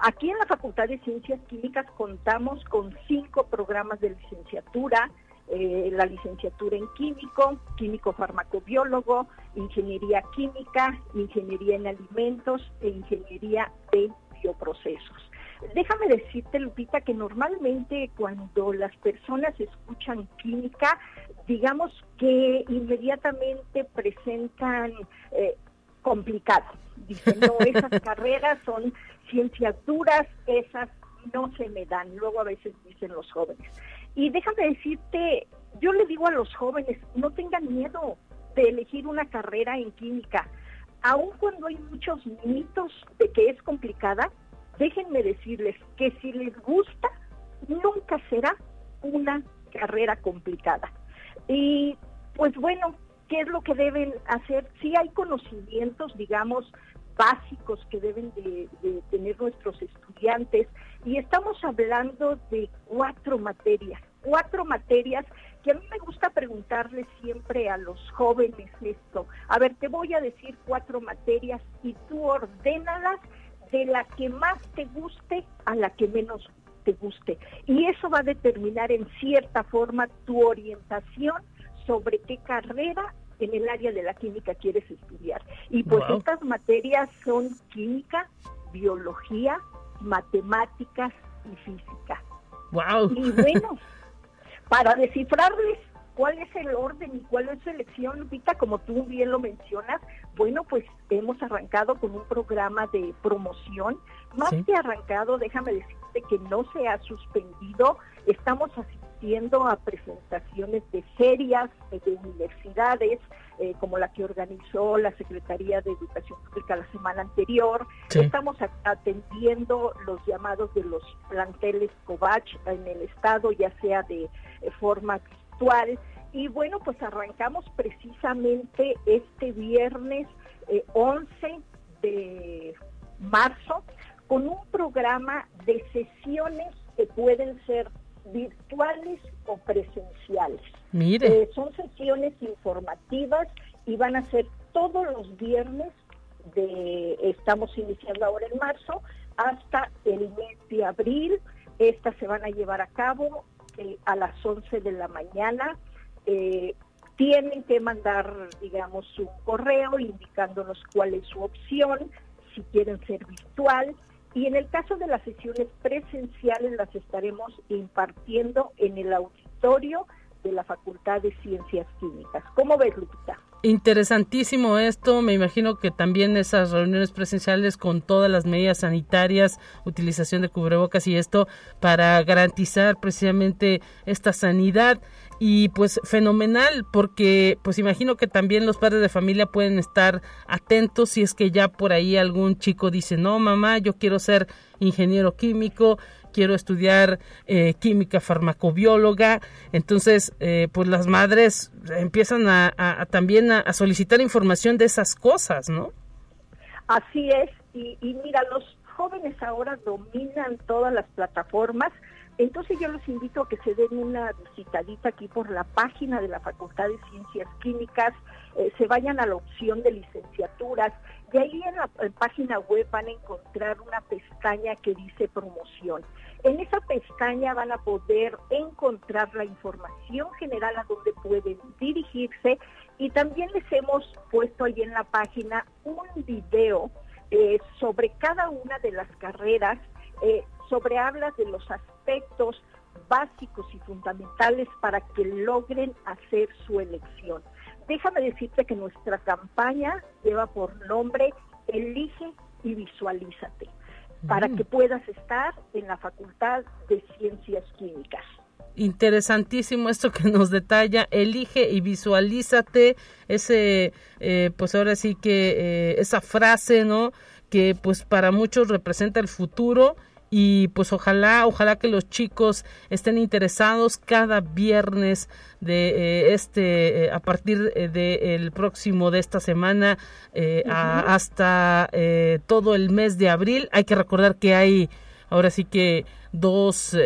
Aquí en la Facultad de Ciencias Químicas contamos con cinco programas de licenciatura, eh, la licenciatura en químico, químico farmacobiólogo, ingeniería química, ingeniería en alimentos e ingeniería de bioprocesos. Déjame decirte, Lupita, que normalmente cuando las personas escuchan química, digamos que inmediatamente presentan eh, complicado. Dicen, no, esas carreras son ciencias duras, esas no se me dan. Luego a veces dicen los jóvenes. Y déjame decirte, yo le digo a los jóvenes, no tengan miedo elegir una carrera en química. Aun cuando hay muchos mitos de que es complicada, déjenme decirles que si les gusta, nunca será una carrera complicada. Y pues bueno, ¿qué es lo que deben hacer? Si hay conocimientos, digamos, básicos que deben de, tener nuestros estudiantes y estamos hablando de cuatro materias, cuatro materias que a mí me gusta preguntarle siempre a los jóvenes esto. A ver, te voy a decir cuatro materias y tú ordénalas de la que más te guste a la que menos te guste. Y eso va a determinar en cierta forma tu orientación sobre qué carrera en el área de la química quieres estudiar. Y pues estas materias son química, biología, matemáticas y física. Wow. Y bueno, para descifrarles cuál es el orden y cuál es su elección, Lupita, como tú bien lo mencionas, bueno, pues hemos arrancado con un programa de promoción. Más que arrancado, déjame decirte que no se ha suspendido. Estamos asistiendo a presentaciones de ferias de universidades, eh, como la que organizó la Secretaría de Educación Pública la semana anterior. Estamos atendiendo los llamados de los planteles COVACH en el estado, ya sea de eh, forma virtual. Y bueno, pues arrancamos precisamente este viernes 11 eh, de marzo con un programa de sesiones que pueden ser virtuales o presenciales. Mire. Eh, son sesiones informativas y van a ser todos los viernes de, estamos iniciando ahora en marzo, hasta el mes de abril. Estas se van a llevar a cabo eh, a las 11 de la mañana. Eh, tienen que mandar, digamos, un correo indicándonos cuál es su opción, si quieren ser virtual, y en el caso de las sesiones presenciales las estaremos impartiendo en el auditorio de la Facultad de Ciencias Químicas. ¿Cómo ves, Lupita? Interesantísimo esto, me imagino que también esas reuniones presenciales con todas las medidas sanitarias, utilización de cubrebocas y esto para garantizar precisamente esta sanidad y pues fenomenal porque pues imagino que también los padres de familia pueden estar atentos si es que ya por ahí algún chico dice no mamá yo quiero ser ingeniero químico quiero estudiar eh, química farmacobióloga. Entonces, eh, pues las madres empiezan a, también a, solicitar información de esas cosas, ¿no? Así es, y, y mira, los jóvenes ahora dominan todas las plataformas entonces yo los invito a que se den una visitadita aquí por la página de la Facultad de Ciencias Químicas, eh, se vayan a la opción de licenciaturas y ahí en la página web van a encontrar una pestaña que dice promoción. En esa pestaña van a poder encontrar la información general a donde pueden dirigirse y también les hemos puesto ahí en la página un video eh, sobre cada una de las carreras eh, sobre hablas de los aspectos básicos y fundamentales para que logren hacer su elección. Déjame decirte que nuestra campaña lleva por nombre Elige y Visualízate, para mm. que puedas estar en la Facultad de Ciencias Químicas. Interesantísimo esto que nos detalla, elige y visualízate, ese, eh, pues ahora sí que eh, esa frase, ¿no? Que pues para muchos representa el futuro y pues ojalá, ojalá que los chicos estén interesados cada viernes de eh, este, eh, a partir del de el próximo de esta semana eh, hasta todo el mes de abril. Hay que recordar que hay ahora sí que dos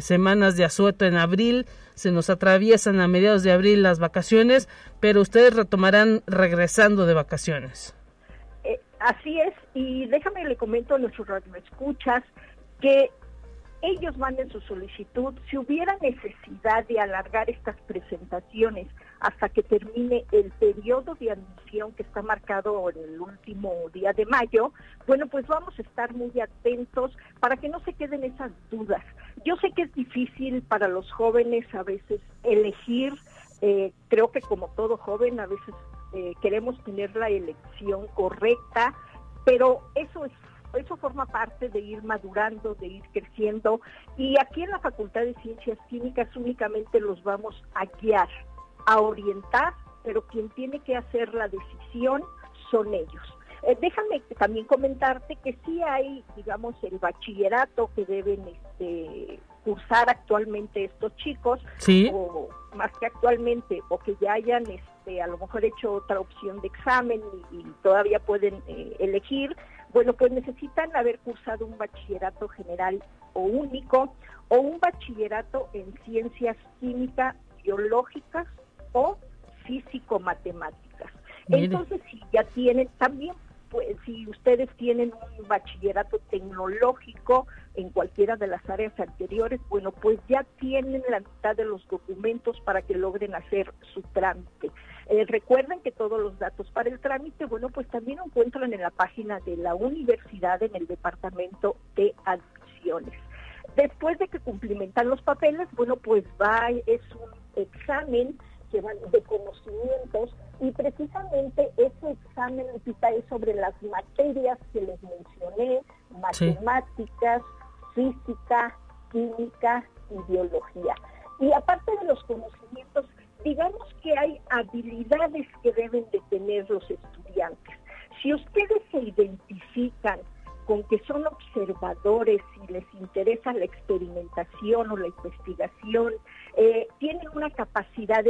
semanas de asueto en abril. Se nos atraviesan a mediados de abril las vacaciones, pero ustedes retomarán regresando de vacaciones. Así es, y déjame le comento a nuestros radioescuchas que ellos manden su solicitud. Si hubiera necesidad de alargar estas presentaciones hasta que termine el periodo de admisión que está marcado en el último día de mayo, bueno, pues vamos a estar muy atentos para que no se queden esas dudas. Yo sé que es difícil para los jóvenes a veces elegir, eh, creo que como todo joven a veces eh, queremos tener la elección correcta, pero eso es eso forma parte de ir madurando, de ir creciendo y aquí en la Facultad de Ciencias Químicas únicamente los vamos a guiar, a orientar, pero quien tiene que hacer la decisión son ellos. Eh, déjame también comentarte que sí hay, digamos, el bachillerato que deben este, cursar actualmente estos chicos, o más que actualmente, o que ya hayan este, a lo mejor hecho otra opción de examen y, todavía pueden eh, elegir, bueno, pues necesitan haber cursado un bachillerato general o único o un bachillerato en ciencias químicas, biológicas o físico-matemáticas. Entonces, si ya tienen, también pues si ustedes tienen un bachillerato tecnológico en cualquiera de las áreas anteriores, bueno, pues ya tienen la mitad de los documentos para que logren hacer su trámite. Eh, recuerden que todos los datos para el trámite, bueno, pues también encuentran en la página de la universidad en el departamento de admisiones. Después de que cumplimentan los papeles, bueno, pues va, es un examen que van de conocimientos y precisamente ese examen es sobre las materias que les mencioné, matemáticas, física, química y biología. Y aparte de los conocimientos, digamos que hay habilidades que deben de tener los estudiantes. Si ustedes se identifican con que son observadores y les interesa la experimentación o la investigación, eh, tienen una capacidad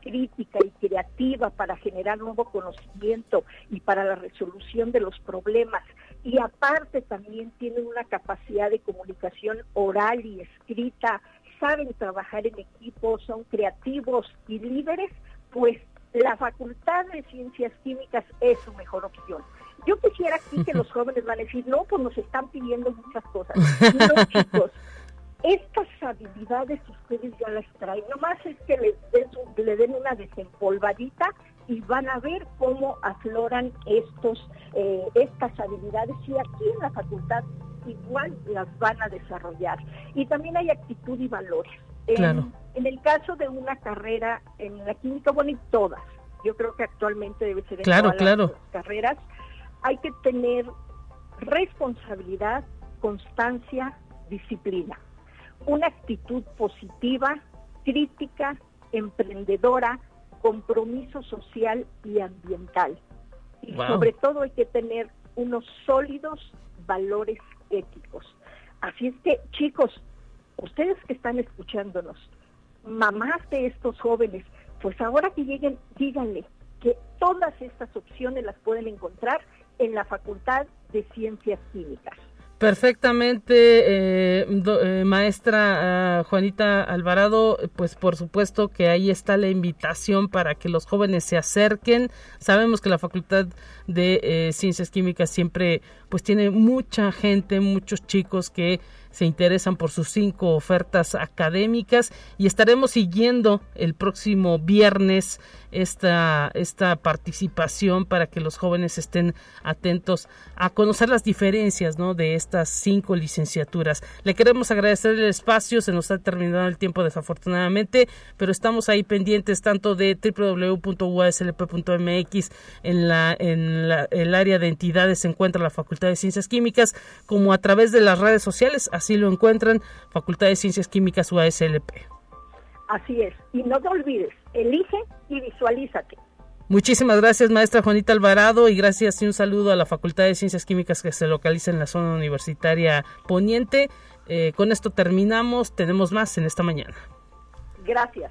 crítica y creativa para generar nuevo conocimiento y para la resolución de los problemas. Y aparte también tienen una capacidad de comunicación oral y escrita, saben trabajar en equipo, son creativos y líderes, pues la Facultad de Ciencias Químicas es su mejor opción. Yo quisiera aquí que los jóvenes van a decir, no, pues nos están pidiendo muchas cosas. No, chicos, estas habilidades ustedes ya las traen. Nomás es que les le den una desempolvadita y van a ver cómo afloran estos, eh, estas habilidades. Y aquí en la facultad igual las van a desarrollar. Y también hay actitud y valores. En, en el caso de una carrera en la química, bueno, y todas, yo creo que actualmente debe ser en claro, todas las carreras, hay que tener responsabilidad, constancia, disciplina, una actitud positiva, crítica, emprendedora, compromiso social y ambiental. Y sobre todo hay que tener unos sólidos valores éticos. Así es que, chicos, ustedes que están escuchándonos, mamás de estos jóvenes, pues ahora que lleguen, díganle que todas estas opciones las pueden encontrar en la Facultad de Ciencias Químicas. Perfectamente, eh, eh, maestra ah, Juanita Alvarado, pues por supuesto que ahí está la invitación para que los jóvenes se acerquen. Sabemos que la Facultad de eh, Ciencias Químicas siempre pues tiene mucha gente, muchos chicos que se interesan por sus cinco ofertas académicas y estaremos siguiendo el próximo viernes esta, esta participación para que los jóvenes estén atentos a conocer las diferencias ¿no? de estas cinco licenciaturas. Le queremos agradecer el espacio, se nos ha terminado el tiempo desafortunadamente, pero estamos ahí pendientes tanto de www.uaslp.mx en, la, en la, el área de entidades se encuentra la Facultad de Ciencias Químicas como a través de las redes sociales Así lo encuentran, Facultad de Ciencias Químicas UASLP. Así es. Y no te olvides, elige y visualízate. Muchísimas gracias, maestra Juanita Alvarado, y gracias y un saludo a la Facultad de Ciencias Químicas que se localiza en la zona universitaria poniente. Eh, con esto terminamos, tenemos más en esta mañana. Gracias.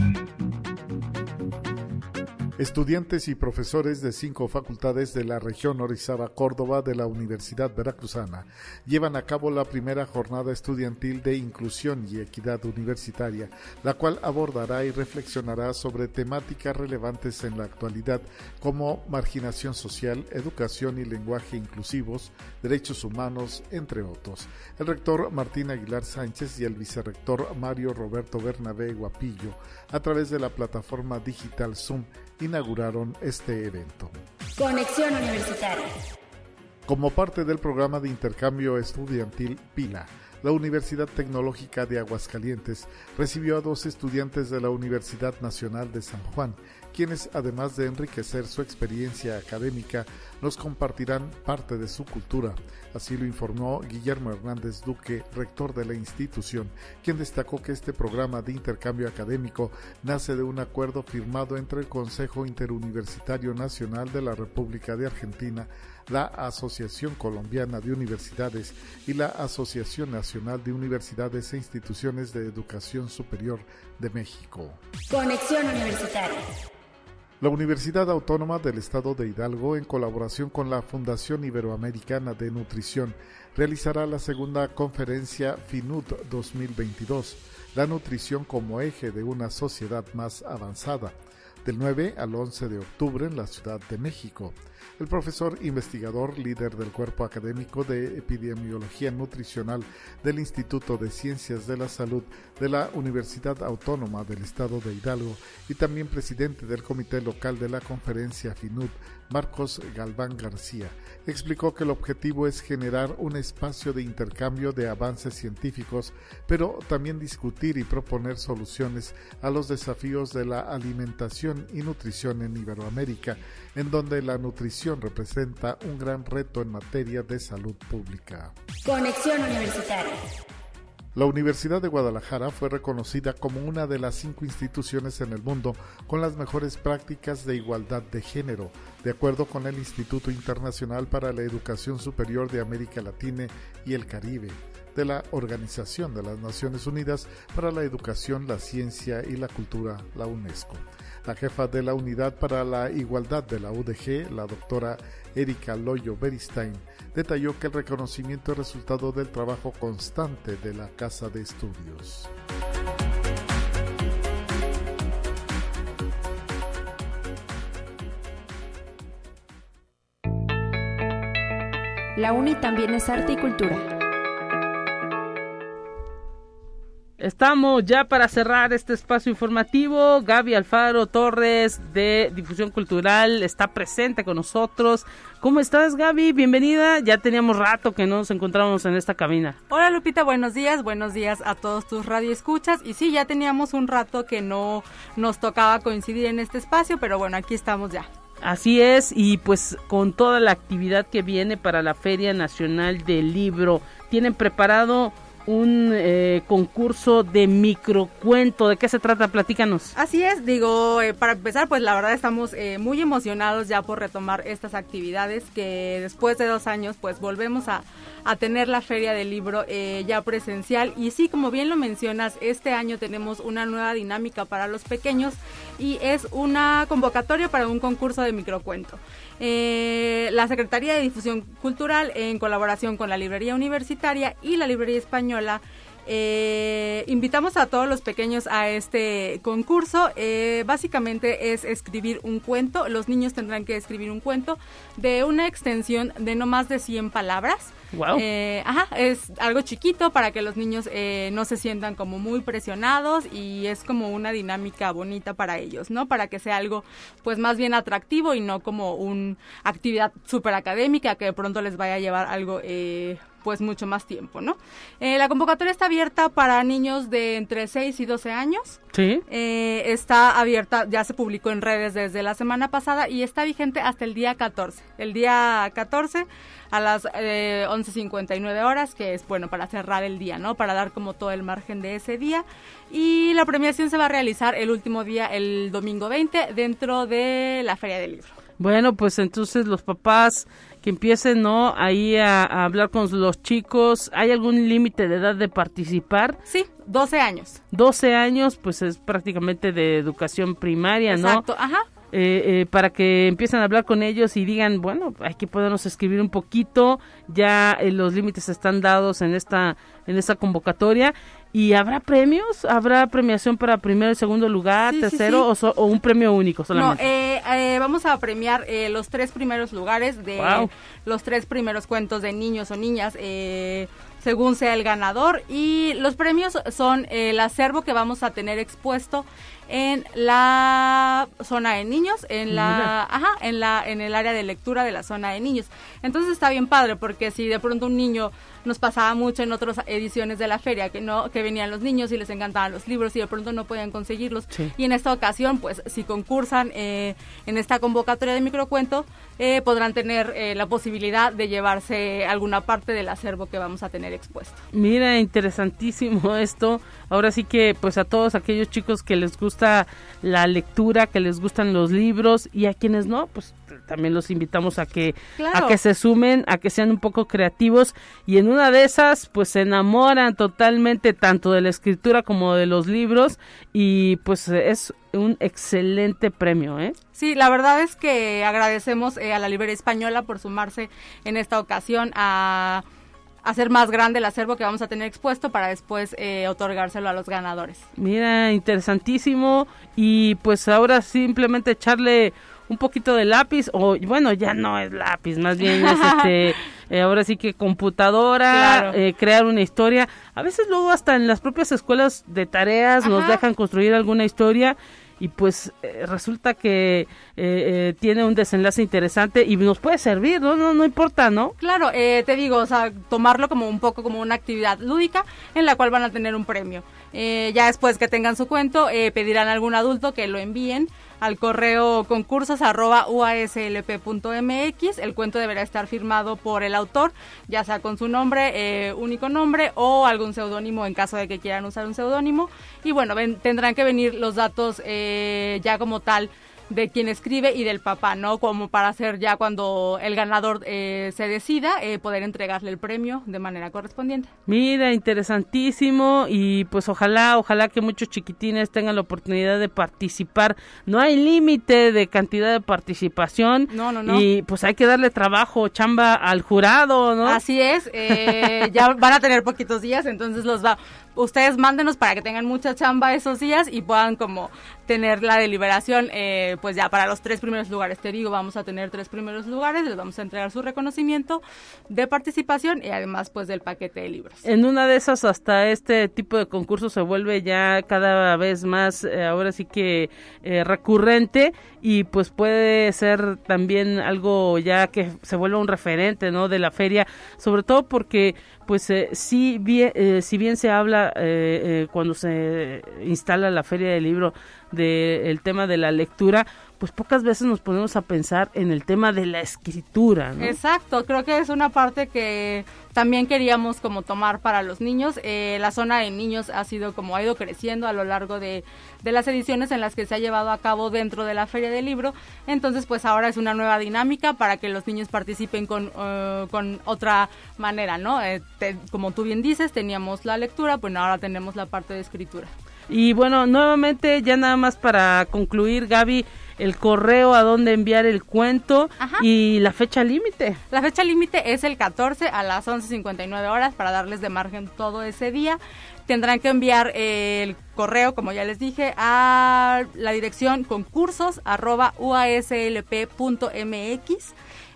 Estudiantes y profesores de cinco facultades de la región Orizaba Córdoba de la Universidad Veracruzana llevan a cabo la primera jornada estudiantil de inclusión y equidad universitaria, la cual abordará y reflexionará sobre temáticas relevantes en la actualidad como marginación social, educación y lenguaje inclusivos, derechos humanos, entre otros. El rector Martín Aguilar Sánchez y el vicerrector Mario Roberto Bernabé Guapillo, a través de la plataforma digital Zoom, inauguraron este evento. Conexión Universitaria. Como parte del programa de intercambio estudiantil PILA, la Universidad Tecnológica de Aguascalientes recibió a dos estudiantes de la Universidad Nacional de San Juan, quienes, además de enriquecer su experiencia académica, nos compartirán parte de su cultura. Así lo informó Guillermo Hernández Duque, rector de la institución, quien destacó que este programa de intercambio académico nace de un acuerdo firmado entre el Consejo Interuniversitario Nacional de la República de Argentina, la Asociación Colombiana de Universidades y la Asociación Nacional de Universidades e Instituciones de Educación Superior de México. Conexión Universitaria. La Universidad Autónoma del Estado de Hidalgo, en colaboración con la Fundación Iberoamericana de Nutrición, realizará la segunda conferencia FINUT 2022, la nutrición como eje de una sociedad más avanzada, del 9 al 11 de octubre en la Ciudad de México. El profesor investigador, líder del cuerpo académico de epidemiología nutricional del Instituto de Ciencias de la Salud de la Universidad Autónoma del Estado de Hidalgo y también presidente del comité local de la conferencia FINUD, Marcos Galván García, explicó que el objetivo es generar un espacio de intercambio de avances científicos, pero también discutir y proponer soluciones a los desafíos de la alimentación y nutrición en Iberoamérica, en donde la nutrición representa un gran reto en materia de salud pública. Conexión Universitaria. La Universidad de Guadalajara fue reconocida como una de las cinco instituciones en el mundo con las mejores prácticas de igualdad de género, de acuerdo con el Instituto Internacional para la Educación Superior de América Latina y el Caribe de la Organización de las Naciones Unidas para la Educación, la Ciencia y la Cultura, la UNESCO. La jefa de la Unidad para la Igualdad de la UDG, la doctora Erika Loyo Beristain, detalló que el reconocimiento es resultado del trabajo constante de la Casa de Estudios. La UNI también es arte y cultura. Estamos ya para cerrar este espacio informativo. Gaby Alfaro Torres de Difusión Cultural está presente con nosotros. ¿Cómo estás, Gaby? Bienvenida. Ya teníamos rato que no nos encontrábamos en esta cabina. Hola, Lupita. Buenos días. Buenos días a todos tus radioescuchas. Y sí, ya teníamos un rato que no nos tocaba coincidir en este espacio, pero bueno, aquí estamos ya. Así es, y pues con toda la actividad que viene para la Feria Nacional del Libro, tienen preparado un eh, concurso de microcuento. ¿De qué se trata? Platícanos. Así es, digo, eh, para empezar, pues la verdad estamos eh, muy emocionados ya por retomar estas actividades que después de dos años, pues volvemos a, a tener la feria del libro ya presencial. Y sí, como bien lo mencionas, este año tenemos una nueva dinámica para los pequeños y es una convocatoria para un concurso de microcuento. Eh, la Secretaría de Difusión Cultural, en colaboración con la Librería Universitaria y la Librería Española, eh, invitamos a todos los pequeños a este concurso. Eh, básicamente es escribir un cuento. Los niños tendrán que escribir un cuento de una extensión de no más de 100 palabras. Wow. Eh, ajá, es algo chiquito para que los niños eh, no se sientan como muy presionados y es como una dinámica bonita para ellos, ¿no? Para que sea algo pues más bien atractivo y no como una actividad súper académica que de pronto les vaya a llevar algo eh, pues mucho más tiempo, ¿no? Eh, la convocatoria está abierta para niños de entre 6 y 12 años. Sí. Eh, está abierta, ya se publicó en redes desde la semana pasada y está vigente hasta el día 14. El día 14 a las eh, 11.59 horas, que es bueno para cerrar el día, ¿no? Para dar como todo el margen de ese día. Y la premiación se va a realizar el último día, el domingo 20, dentro de la Feria del Libro. Bueno, pues entonces los papás que empiecen, ¿no? Ahí a, a hablar con los chicos. ¿Hay algún límite de edad de participar? Sí, 12 años. 12 años, pues es prácticamente de educación primaria, ¿no? Exacto, ajá. eh, para que empiecen a hablar con ellos y digan, bueno, hay que podernos escribir un poquito, ya los límites están dados en esta, en esta convocatoria ¿Y habrá premios? ¿Habrá premiación para primero y segundo lugar, tercero O, un premio único solamente? No, eh, eh, vamos a premiar eh, los tres primeros lugares de los tres primeros cuentos de niños o niñas, según sea el ganador. Y los premios son el acervo que vamos a tener expuesto en la zona de niños, en la, ajá, en la, en el área de lectura de la zona de niños. Entonces está bien padre porque si de pronto un niño nos pasaba mucho en otras ediciones de la feria que no que venían los niños y les encantaban los libros y de pronto no podían conseguirlos y en esta ocasión pues si concursan eh, en esta convocatoria de microcuento eh, podrán tener eh, la posibilidad de llevarse alguna parte del acervo que vamos a tener expuesto. Mira, interesantísimo esto. Ahora sí que pues a todos aquellos chicos que les gusta la lectura, que les gustan los libros y a quienes no, pues también los invitamos a que a que se sumen, a que sean un poco creativos y en una de esas pues se enamoran totalmente tanto de la escritura como de los libros y pues es un excelente premio, ¿eh? Sí, la verdad es que agradecemos eh, a la Librería Española por sumarse en esta ocasión a hacer más grande el acervo que vamos a tener expuesto para después eh, otorgárselo a los ganadores. Mira, interesantísimo. Y pues ahora simplemente echarle un poquito de lápiz o bueno ya no es lápiz más bien es este eh, ahora sí que computadora eh, crear una historia. A veces luego hasta en las propias escuelas de tareas nos dejan construir alguna historia y pues eh, resulta que tiene un desenlace interesante y nos puede servir, ¿no? No, no importa, ¿no? Claro, te digo, o sea, tomarlo como un poco como una actividad lúdica en la cual van a tener un premio. Ya después que tengan su cuento, pedirán a algún adulto que lo envíen al correo concursos arroba. El cuento deberá estar firmado por el autor, ya sea con su nombre, eh, único nombre o algún seudónimo en caso de que quieran usar un seudónimo. Y bueno, tendrán que venir los datos eh, ya como tal de quien escribe y del papá, ¿no? Como para hacer ya cuando el ganador eh, se decida, eh, poder entregarle el premio de manera correspondiente. Mira, interesantísimo y pues ojalá, ojalá que muchos chiquitines tengan la oportunidad de participar. No hay límite de cantidad de participación. No, no, no. Y pues hay que darle trabajo, chamba al jurado, ¿no? Así es, eh, ya van a tener poquitos días, entonces los va, ustedes mándenos para que tengan mucha chamba esos días y puedan como tener la deliberación, eh, pues ya para los tres primeros lugares. Te digo, vamos a tener tres primeros lugares, les vamos a entregar su reconocimiento de participación y además pues del paquete de libros. En una de esas hasta este tipo de concurso se vuelve ya cada vez más, eh, ahora sí que eh, recurrente y pues puede ser también algo ya que se vuelva un referente, ¿no? De la feria, sobre todo porque pues eh, si bien eh, si bien se habla eh, cuando se instala la feria del libro del tema de la lectura pues pocas veces nos ponemos a pensar en el tema de la escritura. ¿no? Exacto, creo que es una parte que también queríamos como tomar para los niños. Eh, la zona de niños ha sido como ha ido creciendo a lo largo de, las ediciones en las que se ha llevado a cabo dentro de la feria del libro. Entonces pues ahora es una nueva dinámica para que los niños participen con, eh, con otra manera, ¿no? Eh, como tú bien dices, teníamos la lectura, pues ahora tenemos la parte de escritura. Y bueno, nuevamente ya nada más para concluir, Gaby, el correo a donde enviar el cuento y la fecha límite. La fecha límite es el 14 a las 11.59 horas para darles de margen todo ese día. Tendrán que enviar el correo, como ya les dije, a la dirección concursos arroba uaslp.mx.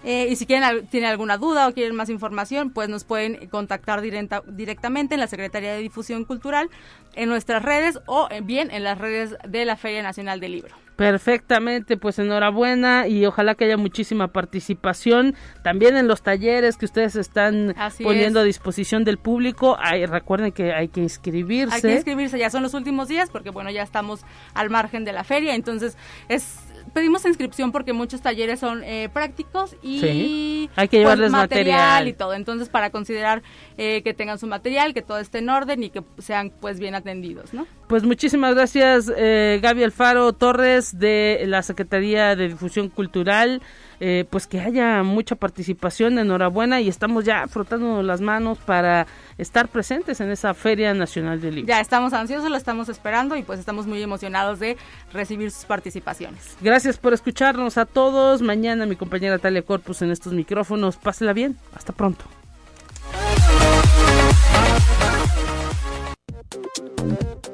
Eh, y si quieren, tienen alguna duda o quieren más información, pues nos pueden contactar directamente en la Secretaría de Difusión Cultural, en nuestras redes o eh, bien en las redes de la Feria Nacional del Libro. Perfectamente, pues enhorabuena y ojalá que haya muchísima participación también en los talleres que ustedes están poniendo a disposición del público. recuerden que hay que inscribirse. Hay que inscribirse, ya son los últimos días porque bueno, ya estamos al margen de la feria, entonces es pedimos inscripción porque muchos talleres son eh, prácticos y hay que llevarles pues, material, y todo. Entonces, para considerar eh, que tengan su material, que todo esté en orden y que sean pues bien atendidos, ¿no? Pues muchísimas gracias, eh, Gaby Alfaro Torres de la Secretaría de Difusión Cultural. Eh, pues que haya mucha participación, enhorabuena y estamos ya frotando las manos para estar presentes en esa Feria Nacional del Libro. Ya estamos ansiosos, lo estamos esperando y pues estamos muy emocionados de recibir sus participaciones. Gracias por escucharnos a todos. Mañana mi compañera Talia Corpus en estos micrófonos. Pásela bien. Hasta pronto.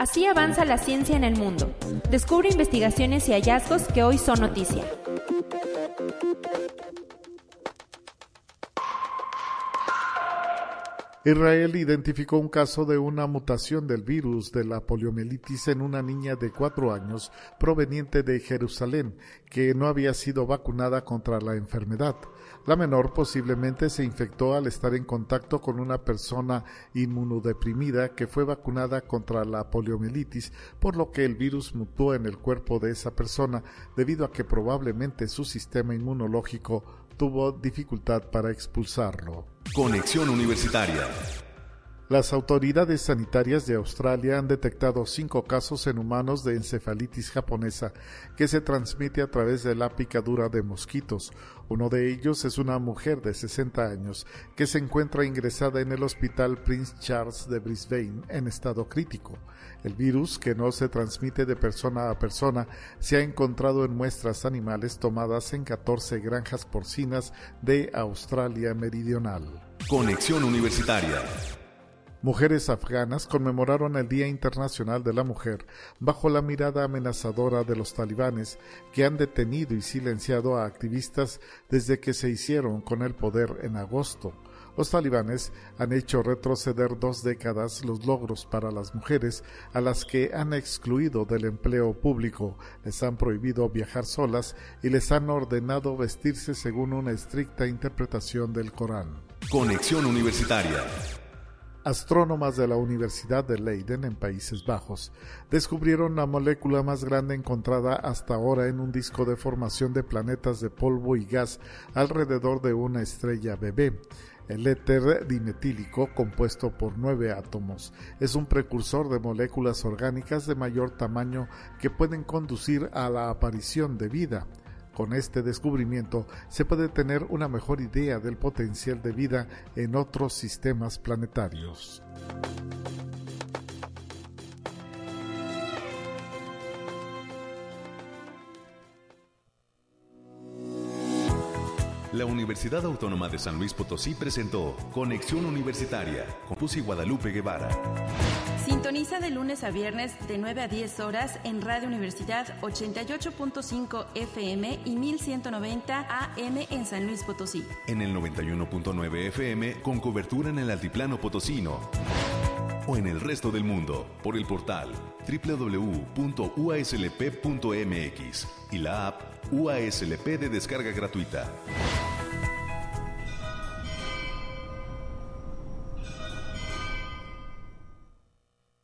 Así avanza la ciencia en el mundo. Descubre investigaciones y hallazgos que hoy son noticia. Israel identificó un caso de una mutación del virus de la poliomielitis en una niña de cuatro años proveniente de Jerusalén que no había sido vacunada contra la enfermedad. La menor posiblemente se infectó al estar en contacto con una persona inmunodeprimida que fue vacunada contra la poliomielitis, por lo que el virus mutó en el cuerpo de esa persona debido a que probablemente su sistema inmunológico tuvo dificultad para expulsarlo. Conexión Universitaria. Las autoridades sanitarias de Australia han detectado cinco casos en humanos de encefalitis japonesa que se transmite a través de la picadura de mosquitos. Uno de ellos es una mujer de 60 años que se encuentra ingresada en el Hospital Prince Charles de Brisbane en estado crítico. El virus, que no se transmite de persona a persona, se ha encontrado en muestras animales tomadas en 14 granjas porcinas de Australia Meridional. Conexión Universitaria. Mujeres afganas conmemoraron el Día Internacional de la Mujer bajo la mirada amenazadora de los talibanes que han detenido y silenciado a activistas desde que se hicieron con el poder en agosto. Los talibanes han hecho retroceder dos décadas los logros para las mujeres a las que han excluido del empleo público, les han prohibido viajar solas y les han ordenado vestirse según una estricta interpretación del Corán. Conexión Universitaria. Astrónomas de la Universidad de Leiden en Países Bajos descubrieron la molécula más grande encontrada hasta ahora en un disco de formación de planetas de polvo y gas alrededor de una estrella bebé. El éter dimetílico, compuesto por nueve átomos, es un precursor de moléculas orgánicas de mayor tamaño que pueden conducir a la aparición de vida. Con este descubrimiento se puede tener una mejor idea del potencial de vida en otros sistemas planetarios. La Universidad Autónoma de San Luis Potosí presentó Conexión Universitaria con Pussy Guadalupe Guevara. Sintoniza de lunes a viernes de 9 a 10 horas en Radio Universidad 88.5 FM y 1190 AM en San Luis Potosí. En el 91.9 FM con cobertura en el Altiplano Potosino. O en el resto del mundo por el portal www.uaslp.mx y la app UASLP de descarga gratuita.